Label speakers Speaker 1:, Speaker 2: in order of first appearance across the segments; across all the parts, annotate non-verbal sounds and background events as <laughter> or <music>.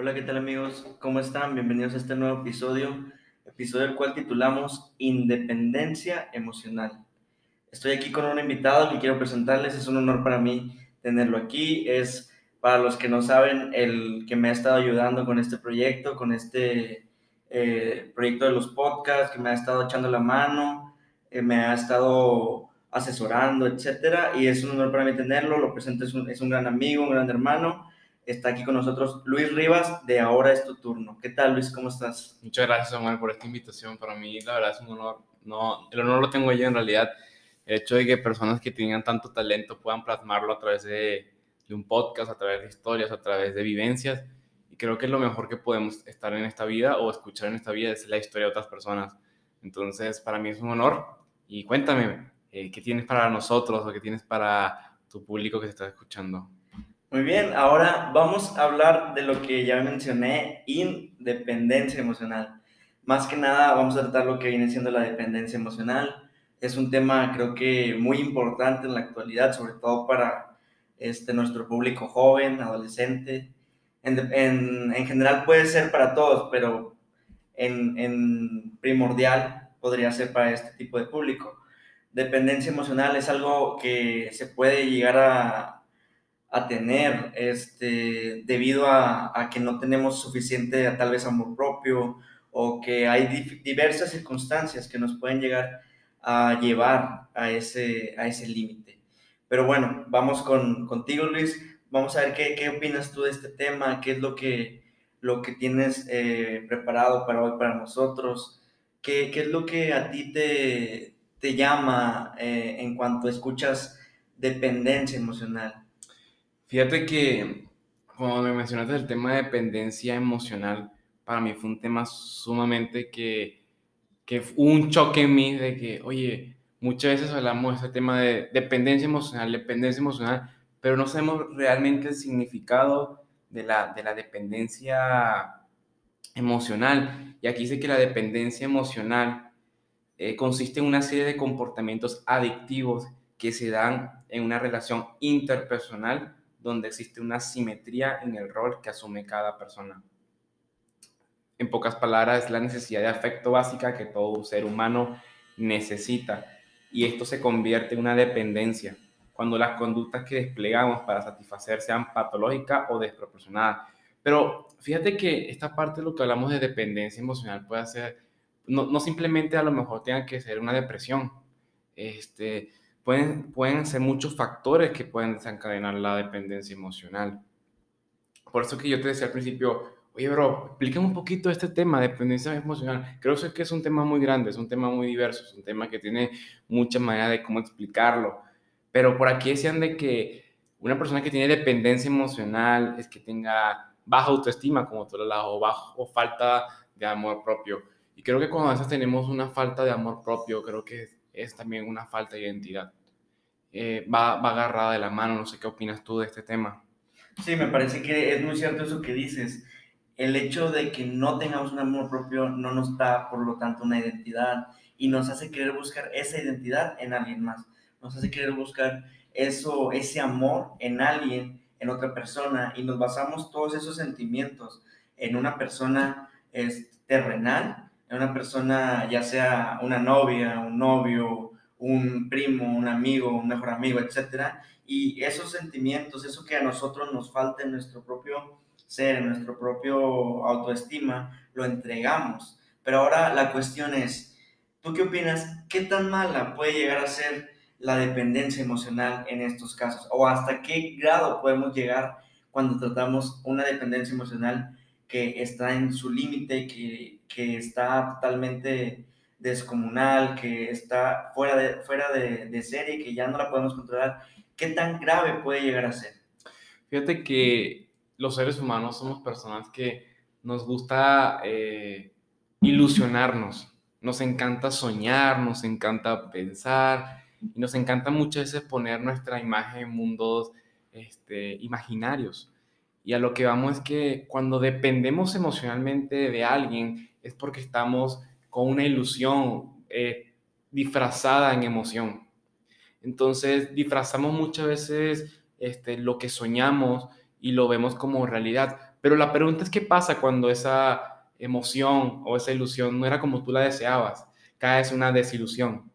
Speaker 1: Hola, ¿qué tal amigos? ¿Cómo están? Bienvenidos a este nuevo episodio, episodio el cual titulamos Independencia Emocional. Estoy aquí con un invitado que quiero presentarles, es un honor para mí tenerlo aquí, es para los que no saben el que me ha estado ayudando con este proyecto, con este eh, proyecto de los podcasts, que me ha estado echando la mano, eh, me ha estado asesorando, etcétera, y es un honor para mí tenerlo, lo presento, es un, es un gran amigo, un gran hermano, está aquí con nosotros Luis Rivas de Ahora es tu turno. ¿Qué tal, Luis? ¿Cómo estás?
Speaker 2: Muchas gracias, Omar, por esta invitación. Para mí, la verdad, es un honor. No, el honor lo tengo yo en realidad. El hecho de que personas que tengan tanto talento puedan plasmarlo a través de, de un podcast, a través de historias, a través de vivencias. Y creo que es lo mejor que podemos estar en esta vida o escuchar en esta vida es la historia de otras personas. Entonces, para mí es un honor. Y cuéntame, eh, ¿qué tienes para nosotros o qué tienes para tu público que se está escuchando?
Speaker 1: Muy bien, ahora vamos a hablar de lo que ya mencioné, independencia emocional. Más que nada vamos a tratar lo que viene siendo la dependencia emocional. Es un tema creo que muy importante en la actualidad, sobre todo para este, nuestro público joven, adolescente. En, en, en general puede ser para todos, pero en, en primordial podría ser para este tipo de público. Dependencia emocional es algo que se puede llegar a a tener este, debido a, a, que no tenemos suficiente tal vez amor propio o que hay diversas circunstancias que nos pueden llegar a llevar a ese, a ese límite. Pero bueno, vamos con, contigo Luis, vamos a ver qué, qué, opinas tú de este tema, qué es lo que, lo que tienes eh, preparado para hoy para nosotros, qué, qué, es lo que a ti te, te llama eh, en cuanto escuchas dependencia emocional.
Speaker 2: Fíjate que cuando me mencionaste el tema de dependencia emocional, para mí fue un tema sumamente que, que un choque en mí de que, oye, muchas veces hablamos de este tema de dependencia emocional, dependencia emocional, pero no sabemos realmente el significado de la, de la dependencia emocional. Y aquí dice que la dependencia emocional eh, consiste en una serie de comportamientos adictivos que se dan en una relación interpersonal donde existe una simetría en el rol que asume cada persona. En pocas palabras, es la necesidad de afecto básica que todo ser humano necesita y esto se convierte en una dependencia cuando las conductas que desplegamos para satisfacer sean patológicas o desproporcionadas. Pero fíjate que esta parte de lo que hablamos de dependencia emocional puede ser, no, no simplemente a lo mejor tenga que ser una depresión, este, pueden, pueden ser muchos factores que pueden desencadenar la dependencia emocional. Por eso que yo te decía al principio, oye, bro, explícame un poquito este tema, dependencia emocional. Creo que es un tema muy grande, es un tema muy diverso, es un tema que tiene muchas maneras de cómo explicarlo. Pero por aquí decían de que una persona que tiene dependencia emocional es que tenga baja autoestima, como tú lo o, bajo, o falta de amor propio. Y creo que cuando a veces tenemos una falta de amor propio, creo que es también una falta de identidad. Eh, va, va agarrada de la mano, no sé qué opinas tú de este tema.
Speaker 1: Sí, me parece que es muy cierto eso que dices. El hecho de que no tengamos un amor propio no nos da, por lo tanto, una identidad y nos hace querer buscar esa identidad en alguien más. Nos hace querer buscar eso, ese amor en alguien, en otra persona y nos basamos todos esos sentimientos en una persona es, terrenal una persona, ya sea una novia, un novio, un primo, un amigo, un mejor amigo, etc. Y esos sentimientos, eso que a nosotros nos falta en nuestro propio ser, en nuestro propio autoestima, lo entregamos. Pero ahora la cuestión es, ¿tú qué opinas? ¿Qué tan mala puede llegar a ser la dependencia emocional en estos casos? ¿O hasta qué grado podemos llegar cuando tratamos una dependencia emocional que está en su límite, que que está totalmente descomunal, que está fuera de, fuera de, de, serie, que ya no la podemos controlar, ¿qué tan grave puede llegar a ser?
Speaker 2: Fíjate que los seres humanos somos personas que nos gusta eh, ilusionarnos, nos encanta soñar, nos encanta pensar y nos encanta muchas veces poner nuestra imagen en mundos este, imaginarios. Y a lo que vamos es que cuando dependemos emocionalmente de alguien, es porque estamos con una ilusión eh, disfrazada en emoción. Entonces, disfrazamos muchas veces este, lo que soñamos y lo vemos como realidad. Pero la pregunta es qué pasa cuando esa emoción o esa ilusión no era como tú la deseabas, caes en una desilusión,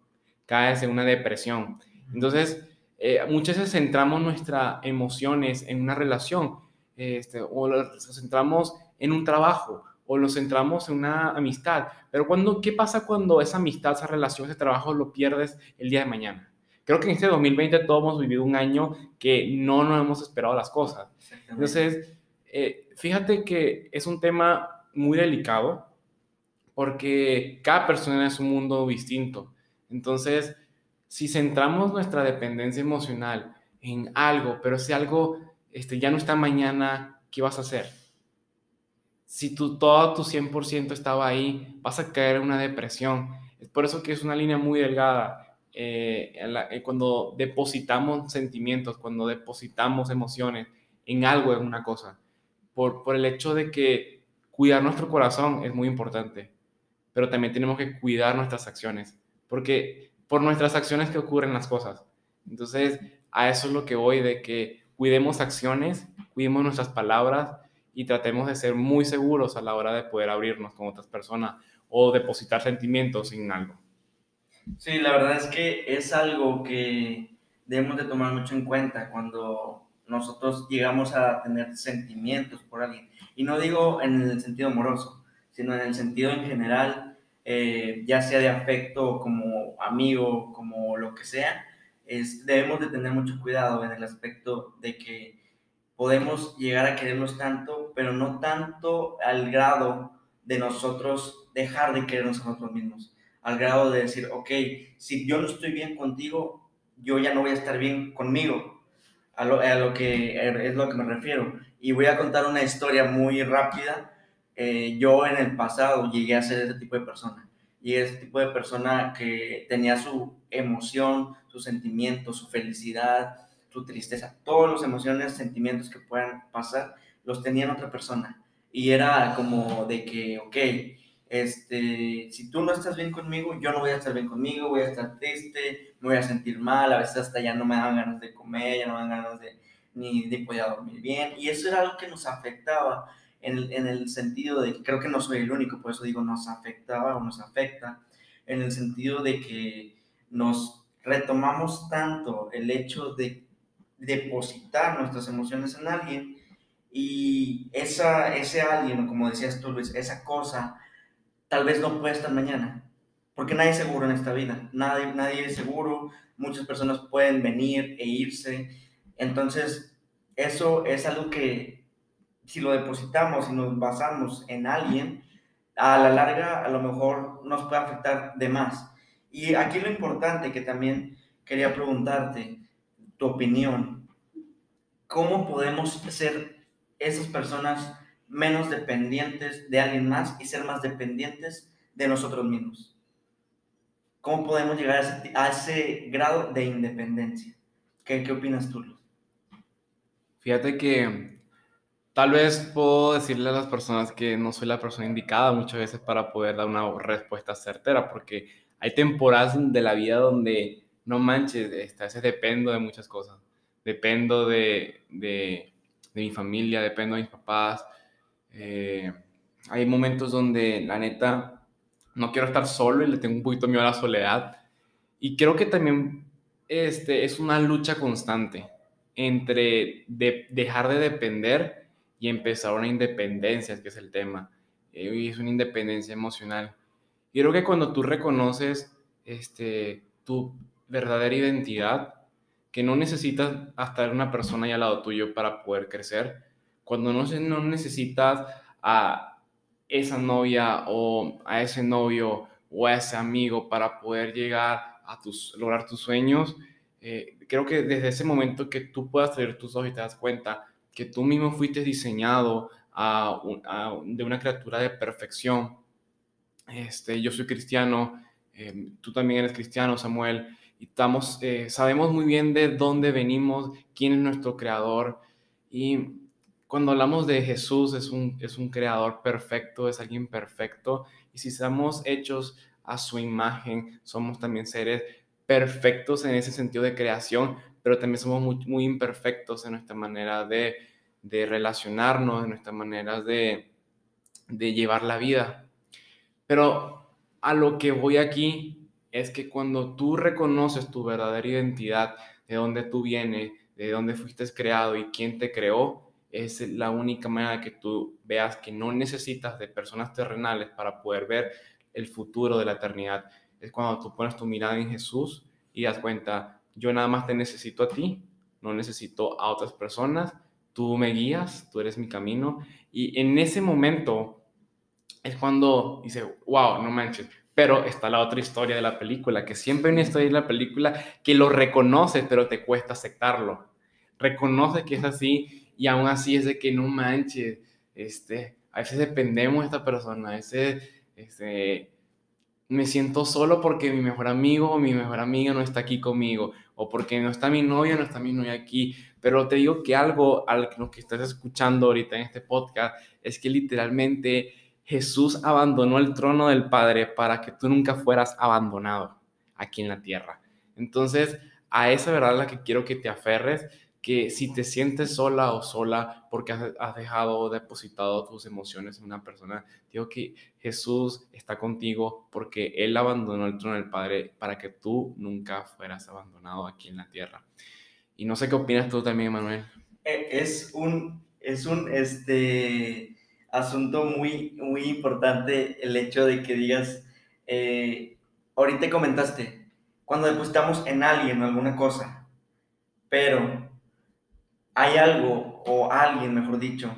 Speaker 2: caes en una depresión. Entonces, eh, muchas veces centramos nuestras emociones en una relación, este, o nos centramos en un trabajo, o nos centramos en una amistad. Pero cuando, ¿qué pasa cuando esa amistad, esa relación, ese trabajo lo pierdes el día de mañana? Creo que en este 2020 todos hemos vivido un año que no nos hemos esperado las cosas. Entonces, eh, fíjate que es un tema muy delicado porque cada persona es un mundo distinto. Entonces, si centramos nuestra dependencia emocional en algo, pero si algo este, ya no está mañana, ¿qué vas a hacer? Si tu, todo tu 100% estaba ahí, vas a caer en una depresión. Es por eso que es una línea muy delgada. Eh, eh, cuando depositamos sentimientos, cuando depositamos emociones en algo, en una cosa, por, por el hecho de que cuidar nuestro corazón es muy importante, pero también tenemos que cuidar nuestras acciones, porque por nuestras acciones que ocurren las cosas. Entonces, a eso es lo que voy, de que cuidemos acciones, cuidemos nuestras palabras y tratemos de ser muy seguros a la hora de poder abrirnos con otras personas o depositar sentimientos en algo.
Speaker 1: Sí, la verdad es que es algo que debemos de tomar mucho en cuenta cuando nosotros llegamos a tener sentimientos por alguien. Y no digo en el sentido amoroso, sino en el sentido en general eh, ya sea de afecto como amigo, como lo que sea, es, debemos de tener mucho cuidado en el aspecto de que podemos llegar a quererlos tanto, pero no tanto al grado de nosotros dejar de querernos a nosotros mismos, al grado de decir, ok, si yo no estoy bien contigo, yo ya no voy a estar bien conmigo, a lo, a lo que es lo que me refiero. Y voy a contar una historia muy rápida eh, yo en el pasado llegué a ser ese tipo de persona. Y ese tipo de persona que tenía su emoción, sus sentimientos, su felicidad, su tristeza, todas las emociones, sentimientos que puedan pasar, los tenía en otra persona. Y era como de que, ok, este, si tú no estás bien conmigo, yo no voy a estar bien conmigo, voy a estar triste, me voy a sentir mal, a veces hasta ya no me dan ganas de comer, ya no me dan ganas de ni de poder dormir bien. Y eso era algo que nos afectaba en el, sentido de que creo que no soy el único, por eso digo nos afectaba o nos afecta, en el sentido de que nos retomamos tanto el hecho de depositar nuestras emociones en alguien. Y esa, ese alguien, como decías tú Luis, esa cosa, tal vez no puede estar mañana, porque nadie es seguro en esta vida, nadie, nadie es seguro, muchas personas pueden venir e irse, entonces eso es algo que si lo depositamos y nos basamos en alguien, a la larga a lo mejor nos puede afectar de más. Y aquí lo importante que también quería preguntarte, tu opinión, ¿cómo podemos ser esas personas menos dependientes de alguien más y ser más dependientes de nosotros mismos? ¿Cómo podemos llegar a ese, grado de independencia? ¿Qué, ¿Qué opinas tú?
Speaker 2: Fíjate que Tal vez puedo decirle a las personas que no soy la persona indicada muchas veces para poder dar una respuesta certera, porque hay temporadas de la vida donde no manches, este, a veces dependo de muchas cosas. Dependo de, de, mi familia, dependo de mis papás. Eh, hay momentos donde la neta no quiero estar solo y le tengo un poquito miedo a la soledad. Y creo que también este, es una lucha constante entre de, dejar de depender y empezar una independencia, que es el tema. Eh, y es una independencia emocional. Y creo que cuando tú reconoces este, tu verdadera identidad, que no necesitas estar una persona ahí al lado tuyo para poder crecer, cuando no, no necesitas a esa novia o a ese novio o a ese amigo para poder llegar a tus, lograr tus sueños, eh, creo que desde ese momento que tú puedas tener tus ojos y te das cuenta que tú mismo fuiste diseñado a, de una criatura de perfección. Este, yo soy cristiano, em, tú también eres cristiano, Samuel, estamos, eh, sabemos muy bien de dónde venimos, quién es nuestro creador. Y cuando hablamos de Jesús, es un, es un creador perfecto, es alguien perfecto. Y si estamos hechos a su imagen, somos también seres perfectos en ese sentido de creación, pero también somos muy, muy imperfectos en nuestra manera de, de relacionarnos, de nuestras maneras de, de llevar la vida. Pero a lo que voy aquí es que cuando tú reconoces tu verdadera identidad, de dónde tú vienes, de dónde fuiste creado y quién te creó, es la única manera que tú veas que no necesitas de personas terrenales para poder ver el futuro de la eternidad. Es cuando tú pones tu mirada en Jesús y das cuenta, yo nada más te necesito a ti, no necesito a otras personas, tú me guías, tú eres mi camino. Y en ese momento es cuando dice, wow, no manches. Pero está la otra historia de la película, que siempre hay una historia de la película que lo reconoce, pero te cuesta aceptarlo. Reconoce que es así y aún así es de que no manches, este, a veces dependemos de esta persona, a veces este, me siento solo porque mi mejor amigo o mi mejor amiga no está aquí conmigo, o porque no está mi novia, no está mi novia aquí. Pero te digo que algo, al lo que estás escuchando ahorita en este podcast, es que literalmente Jesús abandonó el trono del Padre para que tú nunca fueras abandonado aquí en la tierra. Entonces, a esa verdad es la que quiero que te aferres que si te sientes sola o sola porque has, dejado depositado tus emociones en una persona, digo que Jesús está contigo porque Él abandonó el trono del Padre para que tú nunca fueras abandonado aquí en la tierra. Y no sé qué opinas tú también, Manuel.
Speaker 1: Eh, es un, es un este, asunto muy, muy importante el hecho de que digas, eh, ahorita comentaste, cuando depositamos en alguien alguna cosa, pero hay algo o alguien, mejor dicho,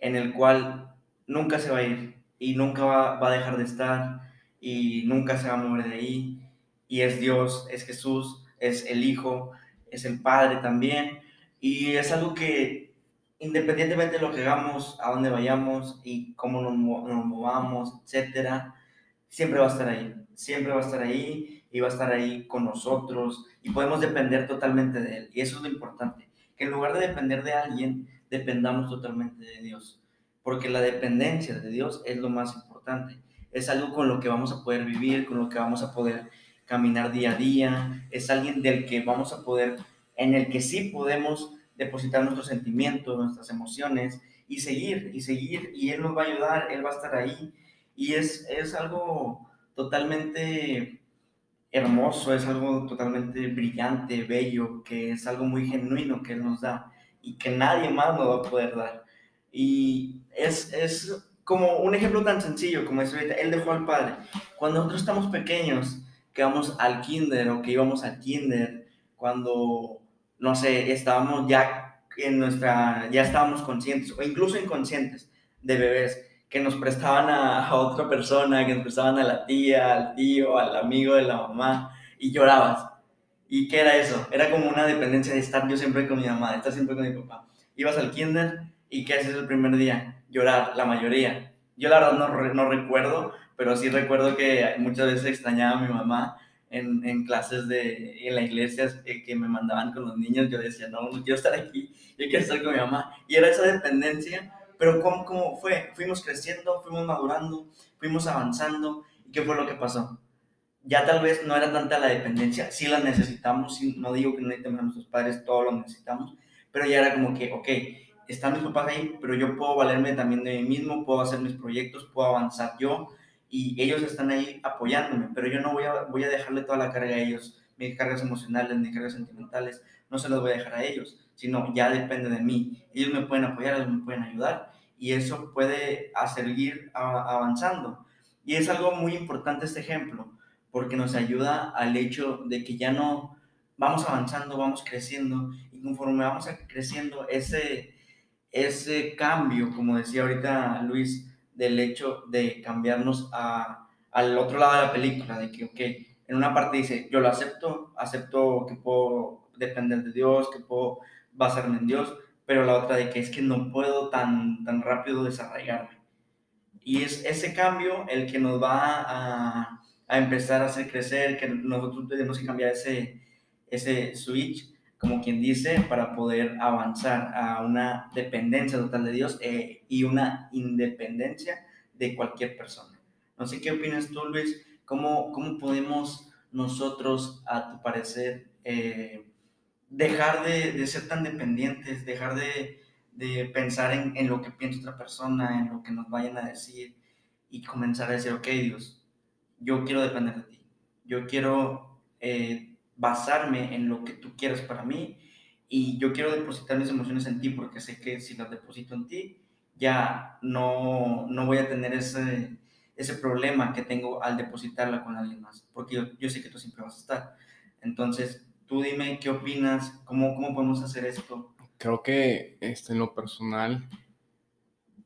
Speaker 1: en el cual nunca se va a ir y nunca va, a dejar de estar y nunca se va a mover de ahí. Y es Dios, es Jesús, es el Hijo, es el Padre también. Y es algo que independientemente de lo que hagamos, a dónde vayamos y cómo nos, movamos, etcétera, siempre va a estar ahí. Siempre va a estar ahí y va a estar ahí con nosotros y podemos depender totalmente de Él. Y eso es lo importante que en lugar de depender de alguien, dependamos totalmente de Dios. Porque la dependencia de Dios es lo más importante. Es algo con lo que vamos a poder vivir, con lo que vamos a poder caminar día a día. Es alguien del que vamos a poder, en el que sí podemos depositar nuestros sentimientos, nuestras emociones y seguir, y seguir. Y Él nos va a ayudar, Él va a estar ahí. Y es, es algo totalmente hermoso, es algo totalmente brillante, bello, que es algo muy genuino que Él nos da y que nadie más nos va a poder dar. Y es, es como un ejemplo tan sencillo como es ahorita, Él dejó al Padre. Cuando nosotros estamos pequeños, que vamos al kinder o que íbamos al kinder, cuando, no sé, estábamos ya en nuestra, ya estábamos conscientes o incluso inconscientes de bebés, que nos prestaban a, otra persona, que nos prestaban a la tía, al tío, al amigo de la mamá, y llorabas. ¿Y qué era eso? Era como una dependencia de estar yo siempre con mi mamá, de estar siempre con mi papá. Ibas al kinder y ¿qué haces el primer día? Llorar, la mayoría. Yo la verdad no, no recuerdo, pero sí recuerdo que muchas veces extrañaba a mi mamá en, en, clases de, en la iglesia eh, que me mandaban con los niños. Yo decía, no, no quiero estar aquí, yo quiero estar con mi mamá. Y era esa dependencia pero ¿cómo, ¿cómo fue? Fuimos creciendo, fuimos madurando, fuimos avanzando. ¿Y qué fue lo que pasó? Ya tal vez no era tanta la dependencia, sí la necesitamos, no digo que no necesitemos a nuestros padres, todos lo necesitamos, pero ya era como que, ok, están mis papás ahí, pero yo puedo valerme también de mí mismo, puedo hacer mis proyectos, puedo avanzar yo, y ellos están ahí apoyándome, pero yo no voy a, voy a dejarle toda la carga a ellos, mis cargas emocionales, mis cargas sentimentales, no se las voy a dejar a ellos sino ya depende de mí. Ellos me pueden apoyar, ellos me pueden ayudar y eso puede seguir avanzando. Y es algo muy importante este ejemplo, porque nos ayuda al hecho de que ya no vamos avanzando, vamos creciendo y conforme vamos creciendo, ese, ese cambio, como decía ahorita Luis, del hecho de cambiarnos a, al otro lado de la película, de que, ok, en una parte dice, yo lo acepto, acepto que puedo depender de Dios, que puedo basarme en Dios, pero la otra de que es que no puedo tan, tan rápido desarrollarme. Y es ese cambio el que nos va a, a empezar a hacer crecer, que nosotros tenemos que cambiar ese, ese switch, como quien dice, para poder avanzar a una dependencia total de Dios eh, y una independencia de cualquier persona. No sé qué opinas tú, Luis, cómo, cómo podemos nosotros, a tu parecer, eh, dejar de, ser tan dependientes, dejar de, de pensar en, en, lo que piensa otra persona, en lo que nos vayan a decir y comenzar a decir, ok Dios, yo quiero depender de ti, yo quiero eh, basarme en lo que tú quieres para mí y yo quiero depositar mis emociones en ti porque sé que si las deposito en ti, ya no, no voy a tener ese, ese problema que tengo al depositarla con alguien más, porque yo, yo sé que tú siempre vas a estar. Entonces, tú dime qué opinas, cómo, cómo podemos hacer esto.
Speaker 2: Creo que este, en lo personal,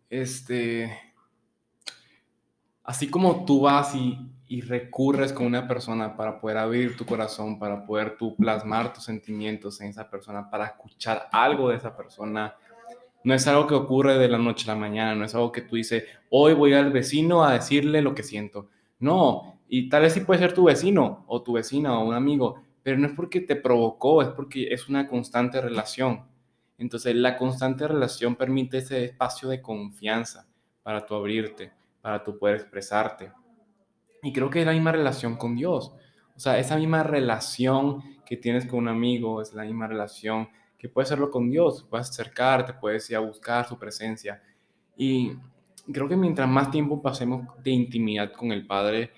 Speaker 2: este, así como tú vas y, y recurres con una persona para poder abrir tu corazón, para poder tú plasmar tus sentimientos en esa persona, para escuchar algo de esa persona, no es algo que ocurre de la noche a la mañana, no es algo que tú dices, hoy voy al vecino a decirle lo que siento. No, y tal vez sí puede ser tu vecino o tu vecina o un amigo, pero no es porque te provocó, es porque es una constante relación. Entonces la constante relación permite ese espacio de confianza para tu abrirte, para tu poder expresarte. Y creo que es la misma relación con Dios. O sea, esa misma relación que tienes con un amigo, es la misma relación que puedes hacerlo con Dios, puedes acercarte, puedes ir a buscar su presencia. Y creo que mientras más tiempo pasemos de intimidad con el Padre,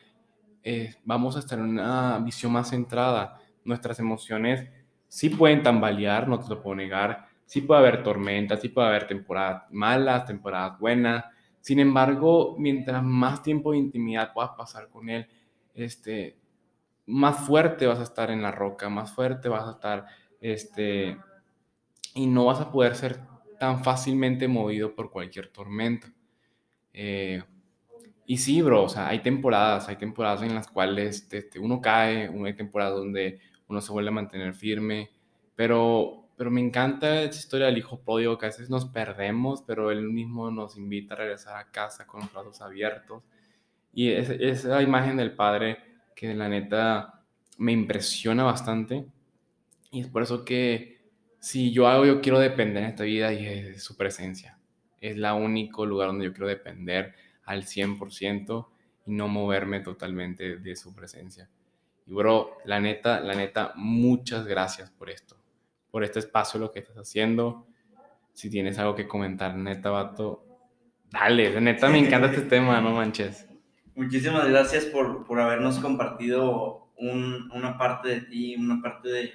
Speaker 2: eh, vamos a estar en una visión más centrada. Nuestras emociones sí pueden tambalear, no te lo puedo negar, sí puede haber tormentas, sí puede haber temporadas malas, temporadas buenas. Sin embargo, mientras más tiempo de intimidad puedas pasar con Él, este, más fuerte vas a estar en la roca, más fuerte vas a estar este, y no vas a poder ser tan fácilmente movido por cualquier tormenta. Eh, y sí, bro, o sea, hay temporadas, hay temporadas en las cuales este, uno cae, hay temporadas donde uno se vuelve a mantener firme, pero, pero me encanta esa historia del hijo pródigo, que a veces nos perdemos, pero él mismo nos invita a regresar a casa con los brazos abiertos. Y es, esa imagen del padre que la neta me impresiona bastante. Y es por eso que si yo hago, yo quiero depender en esta vida y es su presencia. Es la único lugar donde yo quiero depender al 100% y no moverme totalmente de su presencia. Y bro, la neta, la neta, muchas gracias por esto, por este espacio, lo que estás haciendo. Si tienes algo que comentar, neta, vato, dale, neta, me encanta este <laughs> tema, no manches.
Speaker 1: Muchísimas gracias por, por habernos compartido un, una parte de ti, una parte de,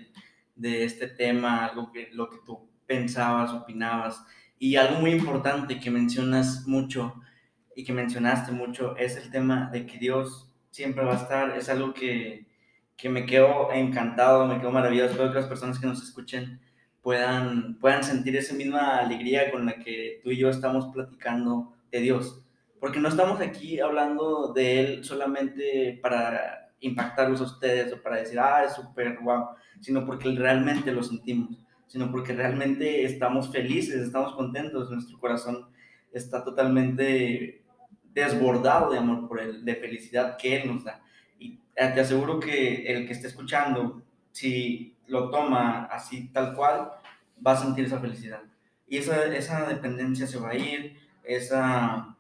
Speaker 1: de este tema, algo que lo que tú pensabas, opinabas. Y algo muy importante que mencionas mucho y que mencionaste mucho es el tema de que Dios siempre va a estar. Es algo que, que me quedo encantado, me quedo maravilloso. Espero que las personas que nos escuchen puedan, puedan sentir esa misma alegría con la que tú y yo estamos platicando de Dios. Porque no estamos aquí hablando de Él solamente para impactarlos a ustedes o para decir, ah, es súper guau, sino porque realmente lo sentimos, sino porque realmente estamos felices, estamos contentos, nuestro corazón está totalmente desbordado de amor por Él, de felicidad que Él nos da. Y te aseguro que el que esté escuchando, si lo toma así tal cual, va a sentir esa felicidad. Y esa, esa dependencia se va a ir, esa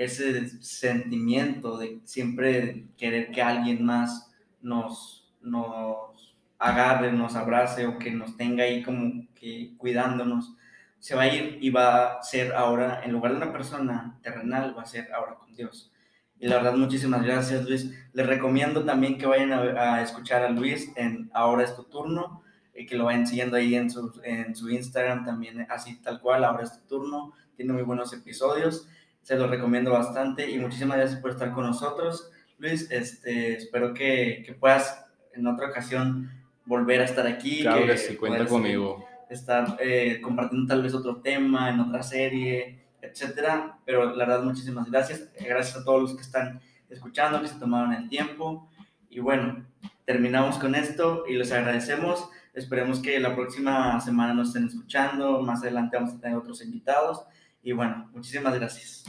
Speaker 1: ese sentimiento de siempre querer que alguien más nos, nos agarre, nos abrace o que nos tenga ahí como que cuidándonos, se va a ir y va a ser ahora, en lugar de una persona terrenal, va a ser ahora con Dios. Y la verdad, muchísimas gracias, Luis. Les recomiendo también que vayan a, escuchar a Luis en Ahora es tu turno, y que lo vayan siguiendo ahí en su, en su Instagram también, así tal cual, Ahora es tu turno. Tiene muy buenos episodios se lo recomiendo bastante y muchísimas gracias por estar con nosotros. Luis, este, espero que, que puedas en otra ocasión volver a estar aquí.
Speaker 2: Claro que, sí, cuenta conmigo.
Speaker 1: Estar eh, compartiendo tal vez otro tema en otra serie, etcétera. Pero la verdad, muchísimas gracias. Gracias a todos los que están escuchando, que se tomaron el tiempo. Y bueno, terminamos con esto y les agradecemos. Esperemos que la próxima semana nos estén escuchando. Más adelante vamos a tener otros invitados. Y bueno, muchísimas gracias.